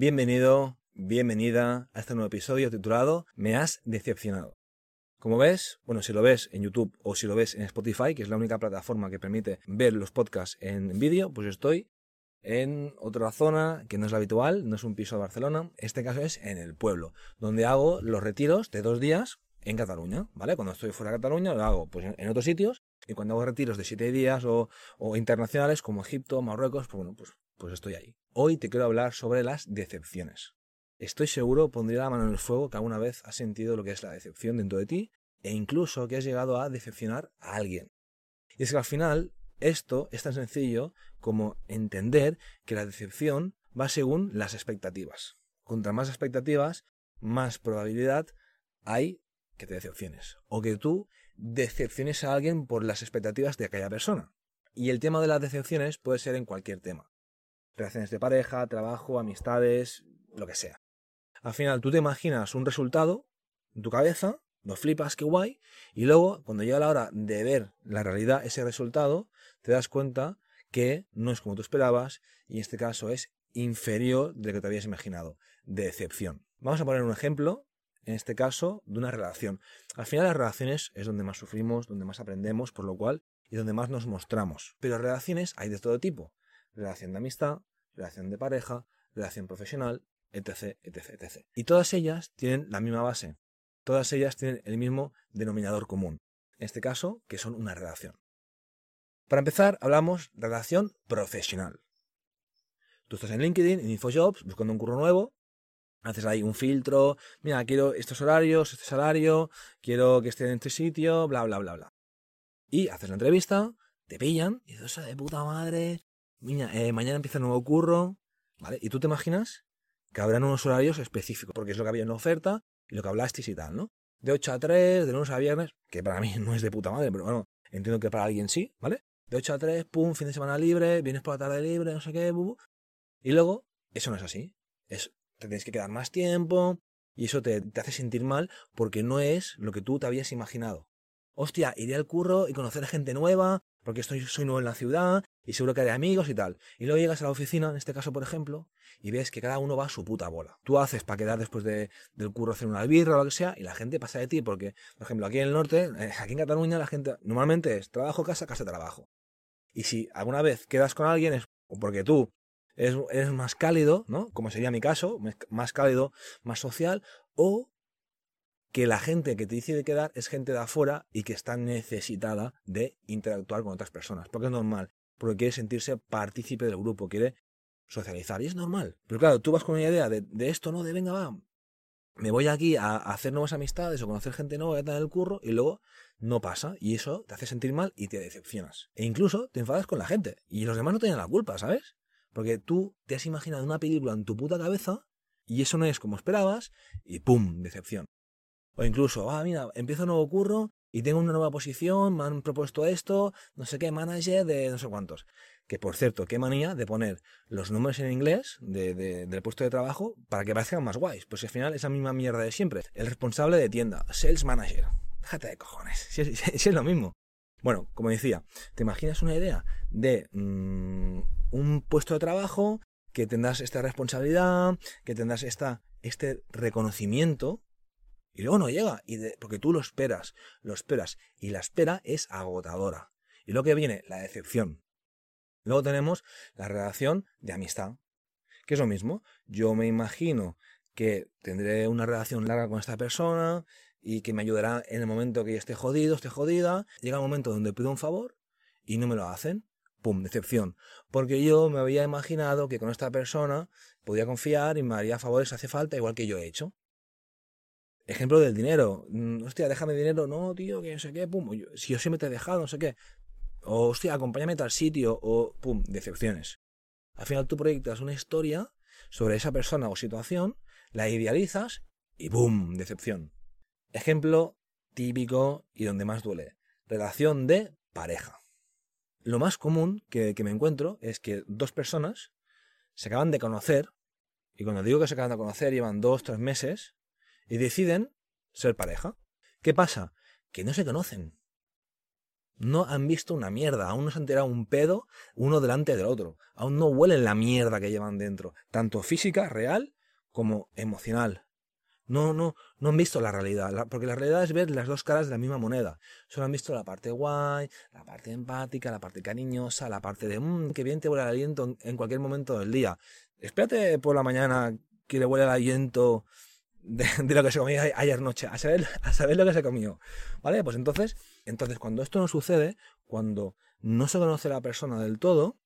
Bienvenido, bienvenida a este nuevo episodio titulado Me has decepcionado. Como ves, bueno, si lo ves en YouTube o si lo ves en Spotify, que es la única plataforma que permite ver los podcasts en vídeo, pues estoy en otra zona que no es la habitual, no es un piso de Barcelona, este caso es en el pueblo, donde hago los retiros de dos días en Cataluña, ¿vale? Cuando estoy fuera de Cataluña lo hago pues, en otros sitios y cuando hago retiros de siete días o, o internacionales como Egipto, Marruecos, pues bueno, pues, pues estoy ahí. Hoy te quiero hablar sobre las decepciones. Estoy seguro, pondría la mano en el fuego, que alguna vez has sentido lo que es la decepción dentro de ti e incluso que has llegado a decepcionar a alguien. Y es que al final esto es tan sencillo como entender que la decepción va según las expectativas. Contra más expectativas, más probabilidad hay que te decepciones. O que tú decepciones a alguien por las expectativas de aquella persona. Y el tema de las decepciones puede ser en cualquier tema. Relaciones de pareja, trabajo, amistades, lo que sea. Al final tú te imaginas un resultado en tu cabeza, lo flipas, qué guay, y luego cuando llega la hora de ver la realidad, ese resultado, te das cuenta que no es como tú esperabas y en este caso es inferior de lo que te habías imaginado, de decepción. Vamos a poner un ejemplo en este caso, de una relación. Al final las relaciones es donde más sufrimos, donde más aprendemos, por lo cual, y donde más nos mostramos. Pero relaciones hay de todo tipo. Relación de amistad, relación de pareja, relación profesional, etc, etc, etc. Y todas ellas tienen la misma base. Todas ellas tienen el mismo denominador común. En este caso, que son una relación. Para empezar, hablamos de relación profesional. Tú estás en LinkedIn, en InfoJobs, buscando un curro nuevo, haces ahí un filtro, mira, quiero estos horarios, este salario, quiero que esté en este sitio, bla, bla, bla, bla. Y haces la entrevista, te pillan, y dices, de puta madre, mira, eh, mañana empieza un nuevo curro, ¿vale? Y tú te imaginas que habrán unos horarios específicos, porque es lo que había en la oferta y lo que hablasteis y tal, ¿no? De 8 a 3, de lunes a viernes, que para mí no es de puta madre, pero bueno, entiendo que para alguien sí, ¿vale? De 8 a 3, pum, fin de semana libre, vienes por la tarde libre, no sé qué, bu, Y luego, eso no es así. Es te tienes que quedar más tiempo y eso te, hace sentir mal porque no es lo que tú te habías imaginado. Hostia, iré al curro y conocer gente nueva porque estoy, soy nuevo en la ciudad y seguro que haré amigos y tal. Y luego llegas a la oficina, en este caso por ejemplo, y ves que cada uno va a su puta bola. Tú haces para quedar después de, del curro hacer una birra o lo que sea y la gente pasa de ti porque, por ejemplo, aquí en el norte, eh, aquí en Cataluña la gente normalmente es trabajo, casa, casa, trabajo. Y si alguna vez quedas con alguien es porque tú es, más cálido, ¿no? Como sería mi caso, más cálido, más social, o que la gente que te decide quedar es gente de afuera y que está necesitada de interactuar con otras personas. Porque es normal, porque quiere sentirse partícipe del grupo, quiere socializar, y es normal. Pero claro, tú vas con una idea de, esto, ¿no? De venga, va, me voy aquí a, hacer nuevas amistades o conocer gente nueva, a tener el curro, y luego no pasa, y eso te hace sentir mal y te decepcionas. E incluso te enfadas con la gente, y los demás no tienen la culpa, ¿sabes? Porque tú te has imaginado una película en tu puta cabeza y eso no es como esperabas y ¡pum! decepción. O incluso, ah, mira, empiezo un nuevo curro y tengo una nueva posición, me han propuesto esto, no sé qué, manager de no sé cuántos. Que por cierto, qué manía de poner los nombres en inglés de, del puesto de trabajo para que parezcan más guays. Pues al final es la misma mierda de siempre. El responsable de tienda, sales manager. Déjate de cojones, si es, lo mismo. Bueno, como decía, ¿te imaginas una idea de mm, un puesto de trabajo, que tendrás esta responsabilidad, que tendrás esta, este reconocimiento, y luego no llega, y porque tú lo esperas, lo esperas, y la espera es agotadora. Y luego que viene, la decepción. Luego tenemos la relación de amistad, que es lo mismo. Yo me imagino que tendré una relación larga con esta persona y que me ayudará en el momento que esté jodido, esté jodida. Llega un momento donde pido un favor y no me lo hacen. ¡pum!, decepción. Porque yo me había imaginado que con esta persona podía confiar y me haría favores si hace falta, igual que yo he hecho. Ejemplo del dinero. Mm, hostia, déjame dinero. No, tío, que no sé qué, pum. si yo siempre te he dejado, no sé qué. O, hostia, acompáñame a tal sitio. O, pum, decepciones. Al final tú proyectas una historia sobre esa persona o situación, la idealizas y ¡pum! Decepción. Ejemplo típico y donde más duele. Relación de pareja. Lo más común que, me encuentro es que dos personas se acaban de conocer, y cuando digo que se acaban de conocer, llevan dos, tres meses, y deciden ser pareja. ¿Qué pasa? Que no se conocen. no han visto una mierda, aún no se han tirado un pedo uno delante del otro, aún no huelen la mierda que llevan dentro, tanto física, real, como emocional. No, no, no han visto la realidad, porque la realidad es ver las dos caras de la misma moneda. Solo han visto la parte guay, la parte empática, la parte cariñosa, la parte de, mmm, que bien te huele el aliento en, cualquier momento del día. Espérate por la mañana que le huele el aliento de, lo que se comió ayer noche, a saber, a saber lo que se comió. ¿Vale? Pues entonces, entonces, cuando esto no sucede, cuando no se conoce la persona del todo,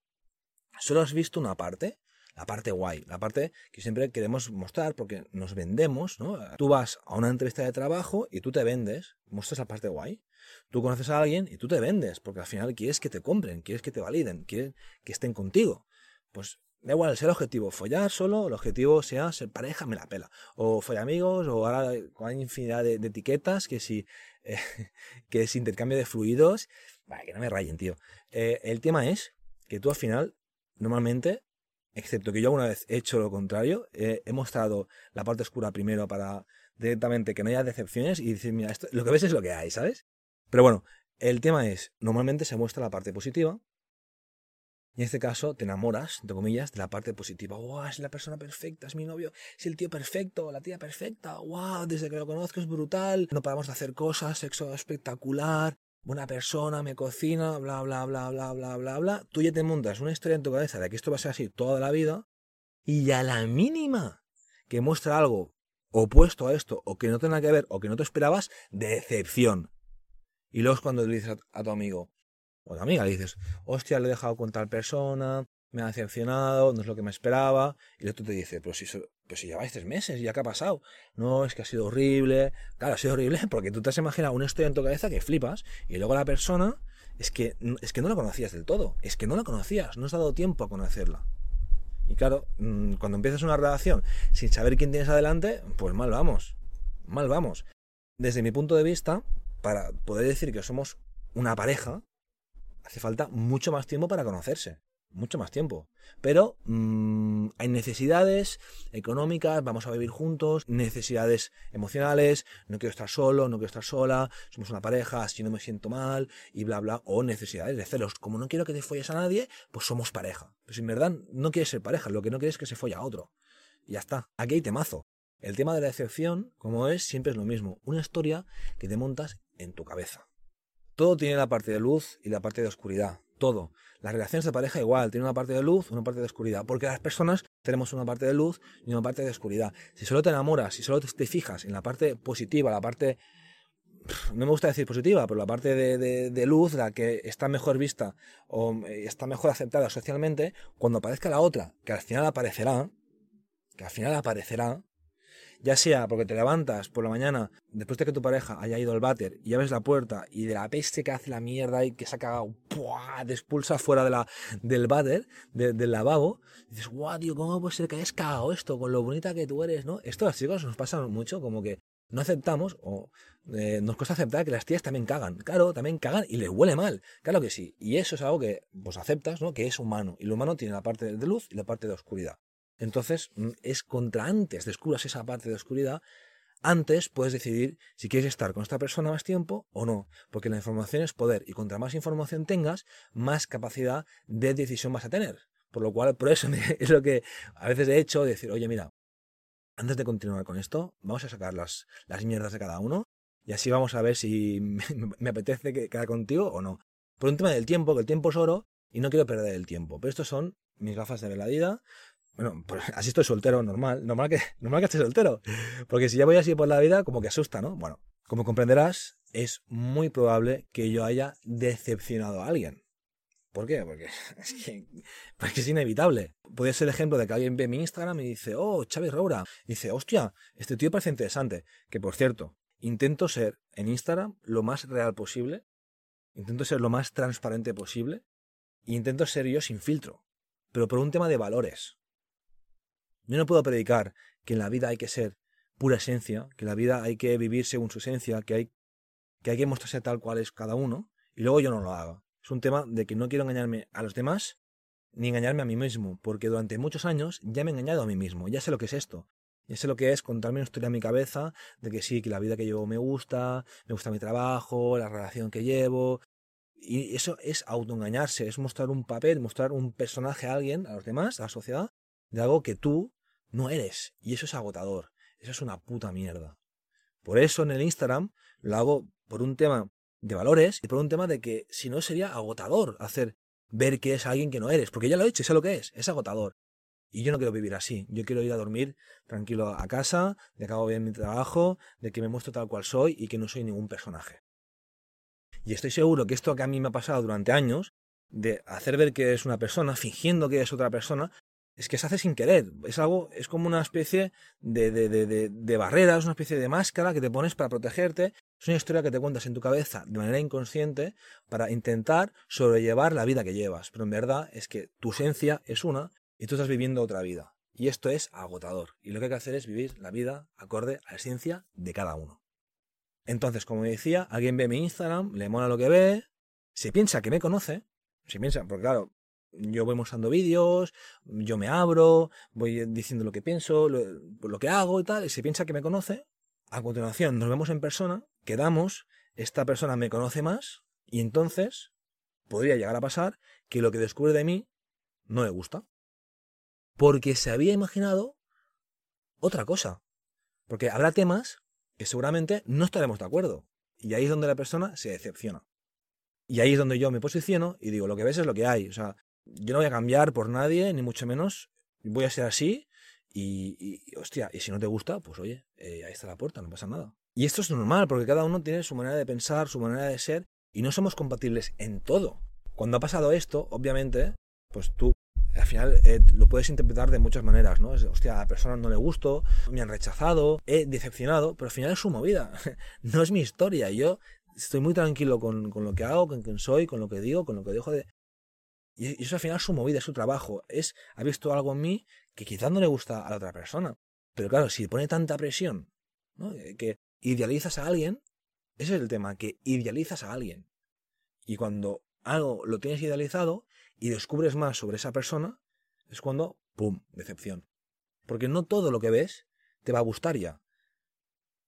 solo has visto una parte, la parte guay, la parte que siempre queremos mostrar porque nos vendemos, ¿no? Tú vas a una entrevista de trabajo y tú te vendes, muestras la parte guay. Tú conoces a alguien y tú te vendes porque al final quieres que te compren, quieres que te validen, quieres que estén contigo. Pues da igual, sea el objetivo, follar solo, el objetivo sea ser pareja, me la pela. O follar amigos, o ahora hay infinidad de, etiquetas que si, eh, que es intercambio de fluidos, que no me rayen, tío. Eh, el tema es que tú al final, normalmente, excepto que yo alguna vez he hecho lo contrario, he mostrado la parte oscura primero para directamente que no haya decepciones y decir, mira, esto, lo que ves es lo que hay, ¿sabes? Pero bueno, el tema es, normalmente se muestra la parte positiva y en este caso te enamoras, entre comillas, de la parte positiva. ¡Wow! Es la persona perfecta, es mi novio, es el tío perfecto, la tía perfecta. ¡Wow! Desde que lo conozco es brutal. No paramos de hacer cosas, sexo espectacular buena persona, me cocina, bla, bla, bla, bla, bla, bla, bla. Tú ya te montas una historia en tu cabeza de que esto va a ser así toda la vida y a la mínima que muestra algo opuesto a esto o que no tenga que ver o que no te esperabas, decepción. Y luego es cuando le dices a, tu amigo o tu amiga, le dices, hostia, le he dejado con tal persona, me ha decepcionado, no es lo que me esperaba. Y el otro te dice, pero si, pero si lleváis tres meses, ¿ya qué ha pasado? No, es que ha sido horrible. Claro, ha sido horrible porque tú te has imaginado una historia en tu cabeza que flipas y luego la persona es que, es que no la conocías del todo. Es que no la conocías, no has dado tiempo a conocerla. Y claro, mm, cuando empiezas una relación sin saber quién tienes adelante, pues mal vamos. Mal vamos. Desde mi punto de vista, para poder decir que somos una pareja, hace falta mucho más tiempo para conocerse mucho más tiempo. Pero mm, hay necesidades económicas, vamos a vivir juntos, necesidades emocionales, no quiero estar solo, no quiero estar sola, somos una pareja, así no me siento mal, y bla, bla, o necesidades de celos. Como no quiero que te folles a nadie, pues somos pareja. Pues en verdad no quieres ser pareja, lo que no quieres es que se folle a otro. Y ya está. Aquí hay temazo. El tema de la decepción, como es, siempre es lo mismo. Una historia que te montas en tu cabeza. Todo tiene la parte de luz y la parte de oscuridad todo. Las relaciones de pareja igual, tiene una parte de luz, una parte de oscuridad, porque las personas tenemos una parte de luz y una parte de oscuridad. Si solo te enamoras, si solo te fijas en la parte positiva, la parte, no me gusta decir positiva, pero la parte de, luz, la que está mejor vista o eh, está mejor aceptada socialmente, cuando aparezca la otra, que al final aparecerá, que al final aparecerá, ya sea porque te levantas por la mañana después de que tu pareja haya ido al váter y abres la puerta y de la peste que hace la mierda y que se ha cagado, te expulsa fuera de la, del váter, del lavabo, dices, guau, tío, ¿cómo puede ser que hayas cagado esto con lo bonita que tú eres, no? Esto a las chicas nos pasa mucho, como que no aceptamos o eh, nos cuesta aceptar que las tías también cagan. Claro, también cagan y les huele mal. Claro que sí. Y eso es algo que pues aceptas, ¿no? Que es humano. Y lo humano tiene la parte de luz y la parte de oscuridad. Entonces, mm, es contra antes descubras esa parte de oscuridad, antes puedes decidir si quieres estar con esta persona más tiempo o no, porque la información es poder y contra más información tengas, más capacidad de decisión vas a tener. Por lo cual, por eso es lo que a veces he hecho, decir, oye, mira, antes de continuar con esto, vamos a sacar las, las mierdas de cada uno y así vamos a ver si me, apetece quedar contigo o no. Por un tema del tiempo, que el tiempo es oro y no quiero perder el tiempo. Pero estos son mis gafas de ver la vida, bueno, pues así estoy soltero, normal. Normal que, normal que esté soltero. Porque si ya voy así por la vida, como que asusta, ¿no? Bueno, como comprenderás, es muy probable que yo haya decepcionado a alguien. ¿Por qué? Porque es, que, es inevitable. Puede ser el ejemplo de que alguien ve mi Instagram y dice, oh, Chávez Roura. Dice, hostia, este tío parece interesante. Que por cierto, intento ser en Instagram lo más real posible. Intento ser lo más transparente posible. E intento ser yo sin filtro. Pero por un tema de valores. Yo no puedo predicar que en la vida hay que ser pura esencia, que la vida hay que vivir según su esencia, que hay que, hay que mostrarse tal cual es cada uno, y luego yo no lo haga. Es un tema de que no quiero engañarme a los demás ni engañarme a mí mismo, porque durante muchos años ya me he engañado a mí mismo, ya sé lo que es esto. Ya sé lo que es contarme una historia en mi cabeza de que sí, que la vida que llevo me gusta, me gusta mi trabajo, la relación que llevo, Y eso es autoengañarse, es mostrar un papel, mostrar un personaje a alguien, a los demás, a la sociedad, de algo que tú no eres. Y eso es agotador. Eso es una puta mierda. Por eso en el Instagram lo hago por un tema de valores y por un tema de que si no sería agotador hacer ver que es alguien que no eres, porque ya lo he hecho, sé lo que es, es agotador. Y yo no quiero vivir así. Yo quiero ir a dormir tranquilo a casa, de que hago bien mi trabajo, de que me muestro tal cual soy y que no soy ningún personaje. Y estoy seguro que esto que a mí me ha pasado durante años, de hacer ver que es una persona, fingiendo que es otra persona, es que se hace sin querer. Es algo, es como una especie de, de, de, barrera, es una especie de máscara que te pones para protegerte. Es una historia que te cuentas en tu cabeza de manera inconsciente para intentar sobrellevar la vida que llevas. Pero en verdad es que tu esencia es una y tú estás viviendo otra vida. Y esto es agotador. Y lo que hay que hacer es vivir la vida acorde a la esencia de cada uno. Entonces, como decía, alguien ve mi Instagram, le mola lo que ve, se piensa que me conoce, se piensa, porque claro, yo voy mostrando vídeos, yo me abro, voy diciendo lo que pienso, lo, lo, que hago y tal, y se piensa que me conoce. A continuación nos vemos en persona, quedamos, esta persona me conoce más, y entonces podría llegar a pasar que lo que descubre de mí no le gusta porque se había imaginado otra cosa. Porque habrá temas que seguramente no estaremos de acuerdo. Y ahí es donde la persona se decepciona. Y ahí es donde yo me posiciono y digo, lo que ves es lo que hay. O sea, yo no voy a cambiar por nadie, ni mucho menos. Voy a ser así. Y, y y si no te gusta, pues oye, eh, ahí está la puerta, no pasa nada. Y esto es normal, porque cada uno tiene su manera de pensar, su manera de ser, y no somos compatibles en todo. Cuando ha pasado esto, obviamente, pues tú al final eh, lo puedes interpretar de muchas maneras, ¿no? Es, hostia, a la persona no le gustó, me han rechazado, he decepcionado, pero al final es su movida, no es mi historia. Yo estoy muy tranquilo con, con lo que hago, con quién soy, con lo que digo, con lo que dejo de... Y eso al final es su movida, es su trabajo. Es, ha visto algo en mí que quizás no le gusta a la otra persona. Pero claro, si pone tanta presión, ¿no? Eh, que idealizas a alguien, ese es el tema, que idealizas a alguien. Y cuando algo lo tienes idealizado, y descubres más sobre esa persona, es cuando, ¡pum!, decepción. Porque no todo lo que ves te va a gustar ya.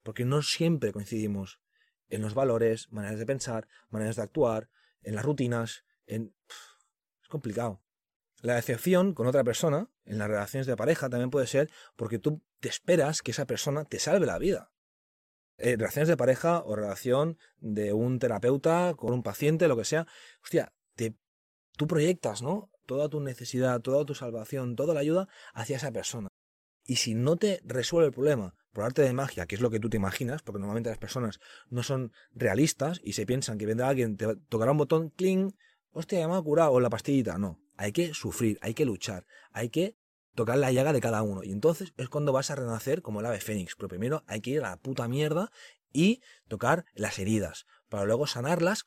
Porque no siempre coincidimos en los valores, maneras de pensar, maneras de actuar, en las rutinas, en... Es complicado. La decepción con otra persona, en las relaciones de pareja, también puede ser porque tú te esperas que esa persona te salve la vida. Eh, relaciones de pareja o relación de un terapeuta con un paciente, lo que sea. Hostia, te tú proyectas, ¿no? Toda tu necesidad, toda tu salvación, toda la ayuda hacia esa persona. Y si no te resuelve el problema por arte de magia, que es lo que tú te imaginas, porque normalmente las personas no son realistas y se piensan que vendrá alguien, te tocará un botón, cling, hostia, ya me ha curado, o la pastillita. No, hay que sufrir, hay que luchar, hay que tocar la llaga de cada uno. Y entonces es cuando vas a renacer como el ave fénix. Pero primero hay que ir a la puta mierda y tocar las heridas, para luego sanarlas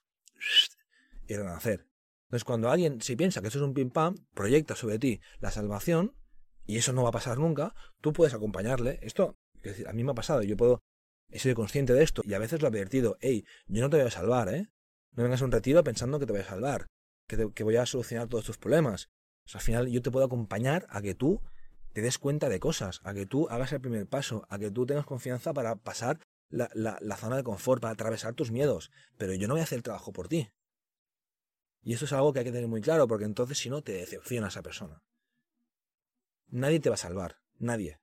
y renacer. Entonces, cuando alguien, si piensa que eso es un pim pam, proyecta sobre ti la salvación, y eso no va a pasar nunca, tú puedes acompañarle. Esto, a mí me ha pasado, yo puedo, he sido consciente de esto, y a veces lo he advertido, hey, yo no te voy a salvar, ¿eh? No vengas a un retiro pensando que te voy a salvar, que, que voy a solucionar todos tus problemas. O sea, al final yo te puedo acompañar a que tú te des cuenta de cosas, a que tú hagas el primer paso, a que tú tengas confianza para pasar la, la, la zona de confort, para atravesar tus miedos. Pero yo no voy a hacer el trabajo por ti. Y eso es algo que hay que tener muy claro, porque entonces si no te decepciona esa persona. Nadie te va a salvar, nadie.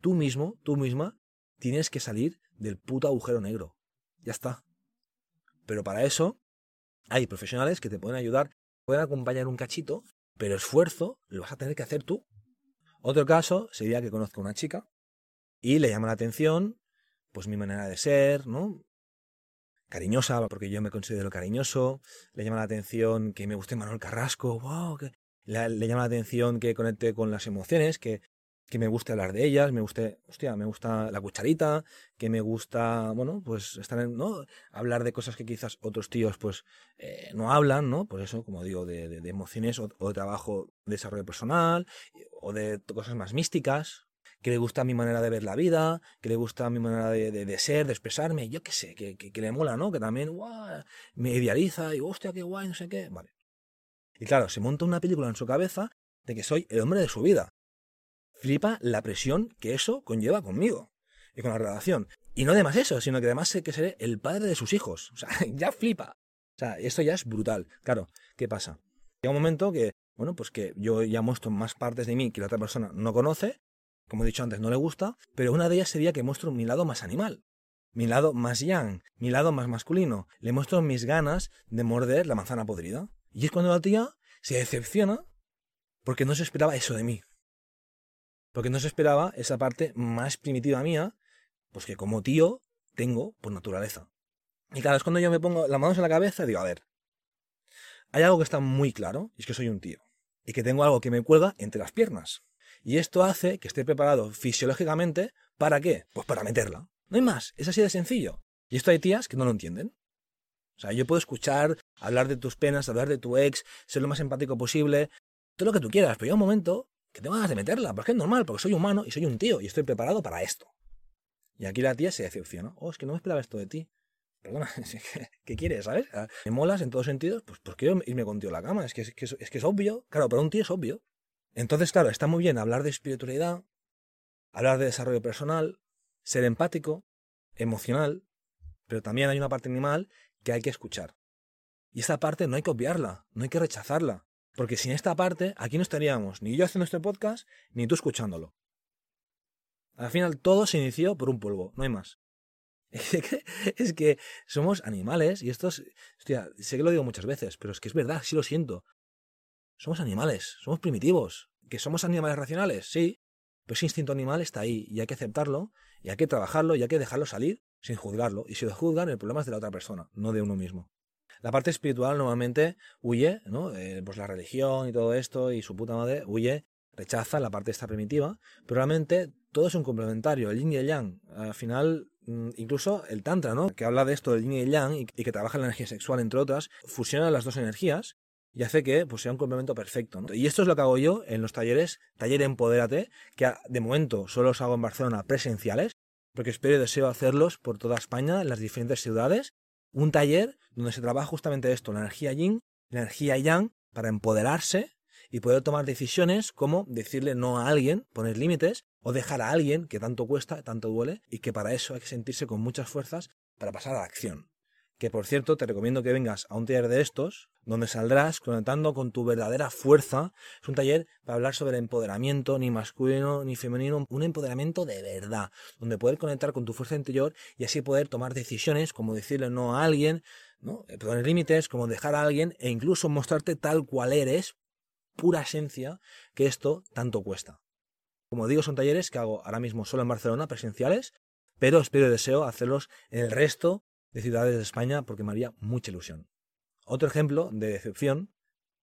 Tú mismo, tú misma, tienes que salir del puto agujero negro. Ya está. Pero para eso hay profesionales que te pueden ayudar, pueden acompañar un cachito, pero esfuerzo lo vas a tener que hacer tú. Otro caso sería que conozco a una chica y le llama la atención pues mi manera de ser, ¿no? cariñosa, porque yo me considero cariñoso, le llama la atención que me guste Manuel Carrasco, wow, que le, llama la atención que conecte con las emociones, que, que me guste hablar de ellas, me guste, hostia, me gusta la cucharita, que me gusta, bueno, pues estar en, ¿no? Hablar de cosas que quizás otros tíos pues eh, no hablan, ¿no? Por eso, como digo, de, de, emociones o, de trabajo, de desarrollo personal, o de cosas más místicas, que le gusta mi manera de ver la vida, que le gusta mi manera de, ser, de expresarme, yo qué sé, que, que, que, le mola, ¿no? Que también, guau, me idealiza y, hostia, qué guay, no sé qué, vale. Y claro, se monta una película en su cabeza de que soy el hombre de su vida. Flipa la presión que eso conlleva conmigo y con la relación. Y no además eso, sino que además sé que seré el padre de sus hijos. O sea, ya flipa. sea, esto ya es brutal. Claro, ¿qué pasa? Llega un momento que, bueno, pues que yo ya muestro más partes de mí que la otra persona no conoce, como he dicho antes, no le gusta, pero una de ellas sería que muestro mi lado más animal, mi lado más yang, mi lado más masculino. Le muestro mis ganas de morder la manzana podrida. Y es cuando la tía se decepciona porque no se esperaba eso de mí. Porque no se esperaba esa parte más primitiva mía, pues que como tío tengo por naturaleza. Y claro, es cuando yo me pongo las manos en la cabeza y digo, a ver, hay algo que está muy claro, y es que soy un tío. Y que tengo algo que me cuelga entre las piernas. Y esto hace que esté preparado fisiológicamente, ¿para qué? Pues para meterla. No hay más, es así de sencillo. Y esto hay tías que no lo entienden. O sea, yo puedo escuchar, hablar de tus penas, hablar de tu ex, ser lo más empático posible, todo lo que tú quieras, pero llega un momento que tengo ganas de meterla, porque es normal, porque soy humano y soy un tío y estoy preparado para esto. Y aquí la tía se decepciona. Oh, es que no me esperaba esto de ti. Perdona, ¿qué quieres, sabes? Ah, me molas en todos sentidos, pues ¿por qué irme contigo a la cama? Es que, es, que, es que es obvio. Claro, para un tío es obvio. Entonces, claro, está muy bien hablar de espiritualidad, hablar de desarrollo personal, ser empático, emocional, pero también hay una parte animal que hay que escuchar. Y esta parte no hay que obviarla, no hay que rechazarla. Porque sin esta parte, aquí no estaríamos ni yo haciendo este podcast, ni tú escuchándolo. Al final todo se inició por un polvo, no hay más. es que somos animales y esto es... Hostia, sé que lo digo muchas veces, pero es que es verdad, sí lo siento. Somos animales, somos primitivos. ¿Que somos animales racionales? Sí, pero ese instinto animal está ahí y hay que aceptarlo y hay que trabajarlo y hay que dejarlo salir sin juzgarlo. Y si lo juzgan, el problema es de la otra persona, no de uno mismo. La parte espiritual normalmente huye, ¿no? Eh, pues la religión y todo esto y su puta madre huye, rechaza la parte esta primitiva, pero realmente todo es un complementario, el yin y el yang. Al final, mm, incluso el tantra, ¿no? Que habla de esto del yin y el yang y, que trabaja la energía sexual, entre otras, fusiona las dos energías y hace que pues, sea un complemento perfecto. Y esto es lo que hago yo en los talleres, taller Empodérate, que de momento solo los hago en Barcelona presenciales, porque espero y deseo hacerlos por toda España, en las diferentes ciudades. Un taller donde se trabaja justamente esto, la energía yin, la energía yang, para empoderarse y poder tomar decisiones como decirle no a alguien, poner límites, o dejar a alguien que tanto cuesta, tanto duele, y que para eso hay que sentirse con muchas fuerzas para pasar a la acción que por cierto te recomiendo que vengas a un taller de estos, donde saldrás conectando con tu verdadera fuerza. Es un taller para hablar sobre empoderamiento, ni masculino ni femenino, un empoderamiento de verdad, donde poder conectar con tu fuerza interior y así poder tomar decisiones, como decirle no a alguien, ¿no? Eh, poner límites, como dejar a alguien e incluso mostrarte tal cual eres, pura esencia, que esto tanto cuesta. Como digo, son talleres que hago ahora mismo solo en Barcelona, presenciales, pero espero y deseo hacerlos en el resto de ciudades de España porque me haría mucha ilusión. Otro ejemplo de decepción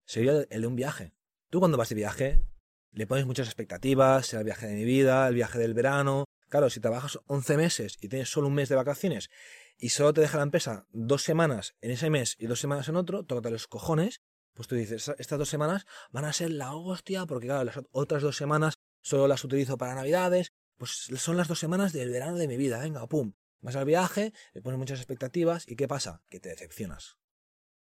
sería el de un viaje. Tú cuando vas de viaje le pones muchas expectativas, será el viaje de mi vida, el viaje del verano. Claro, si trabajas 11 meses y tienes solo un mes de vacaciones y solo te deja la empresa dos semanas en ese mes y dos semanas en otro, tócate los cojones, pues tú dices, estas dos semanas van a ser la hostia porque claro, las otras dos semanas solo las utilizo para navidades, pues son las dos semanas del verano de mi vida, venga, pum, Vas al viaje, le pones muchas expectativas y ¿qué pasa? Que te decepcionas.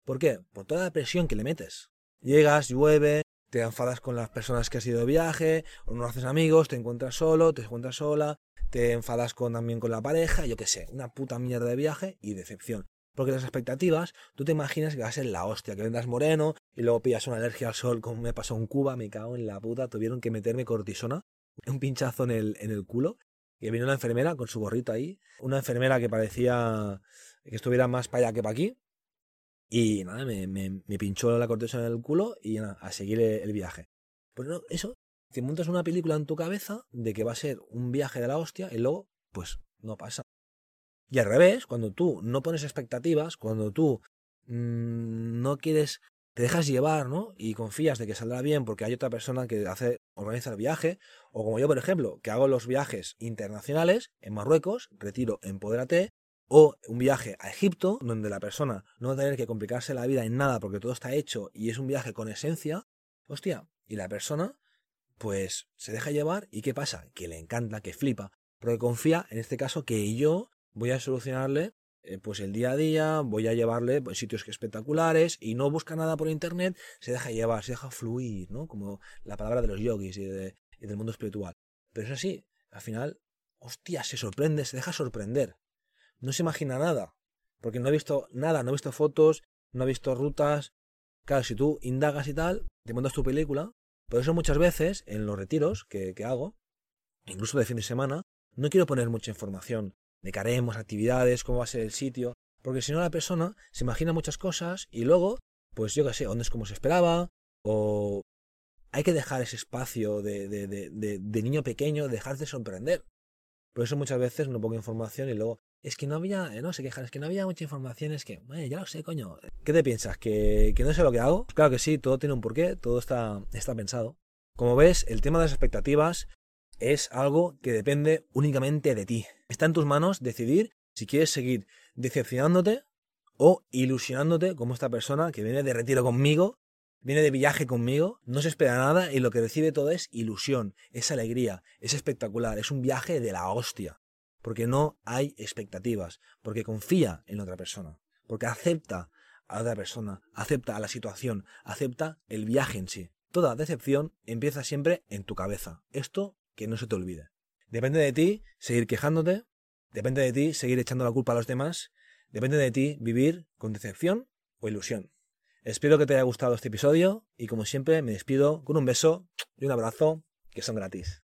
¿Por qué? Por toda la presión que le metes. Llegas, llueve, te enfadas con las personas que has ido de viaje, o no haces amigos, te encuentras solo, te encuentras sola, te enfadas con, también con la pareja, yo qué sé, una puta mierda de viaje y decepción. Porque las expectativas, tú te imaginas que va a ser la hostia, que vendas moreno y luego pillas una alergia al sol como me pasó en Cuba, me cago en la puta, tuvieron que meterme cortisona, un pinchazo en el, en el culo y vino una enfermera con su gorrito ahí, una enfermera que parecía que estuviera más para allá que para aquí, y nada, me, me, pinchó la corteza en el culo y nada, a seguir el viaje. Pues no, eso, te montas una película en tu cabeza de que va a ser un viaje de la hostia y luego, pues no pasa. Y al revés, cuando tú no pones expectativas, cuando tú mmm, no quieres te dejas llevar, ¿no? Y confías de que saldrá bien porque hay otra persona que hace, organiza el viaje, o como yo, por ejemplo, que hago los viajes internacionales en Marruecos, retiro Empodérate, o un viaje a Egipto, donde la persona no va a tener que complicarse la vida en nada porque todo está hecho y es un viaje con esencia, hostia, y la persona, pues se deja llevar y ¿qué pasa? Que le encanta, que flipa, porque confía, en este caso, que yo voy a solucionarle eh, pues el día a día, voy a llevarle pues, sitios espectaculares y no busca nada por internet, se deja llevar, se deja fluir, ¿no? Como la palabra de los yogis y, del mundo espiritual. Pero es así, al final, hostia, se sorprende, se deja sorprender. No se imagina nada, porque no he visto nada, no he visto fotos, no ha visto rutas. Claro, si tú indagas y tal, te montas tu película. Por eso muchas veces en los retiros que, que hago, incluso de fin de semana, no quiero poner mucha información de actividades, cómo va a ser el sitio, porque si no la persona se imagina muchas cosas y luego, pues yo qué sé, dónde es como se esperaba, o hay que dejar ese espacio de, de, de, niño pequeño, dejarse sorprender. Por eso muchas veces no pongo información y luego, es que no había, eh, no sé quejar, es que no había mucha información, es que, ya lo sé, coño. ¿Qué te piensas? ¿Que, ¿Que no sé lo que hago? Claro que sí, todo tiene un porqué, todo está, está pensado. Como ves, el tema de las expectativas es algo que depende únicamente de ti. Está en tus manos decidir si quieres seguir decepcionándote o ilusionándote como esta persona que viene de retiro conmigo, viene de viaje conmigo, no se espera nada y lo que recibe todo es ilusión, es alegría, es espectacular, es un viaje de la hostia. Porque no hay expectativas, porque confía en otra persona, porque acepta a otra persona, acepta a la situación, acepta el viaje en sí. Toda decepción empieza siempre en tu cabeza. Esto que no se te olvide. Depende de ti seguir quejándote, depende de ti seguir echando la culpa a los demás, depende de ti vivir con decepción o ilusión. Espero que te haya gustado este episodio y como siempre me despido con un beso y un abrazo que son gratis.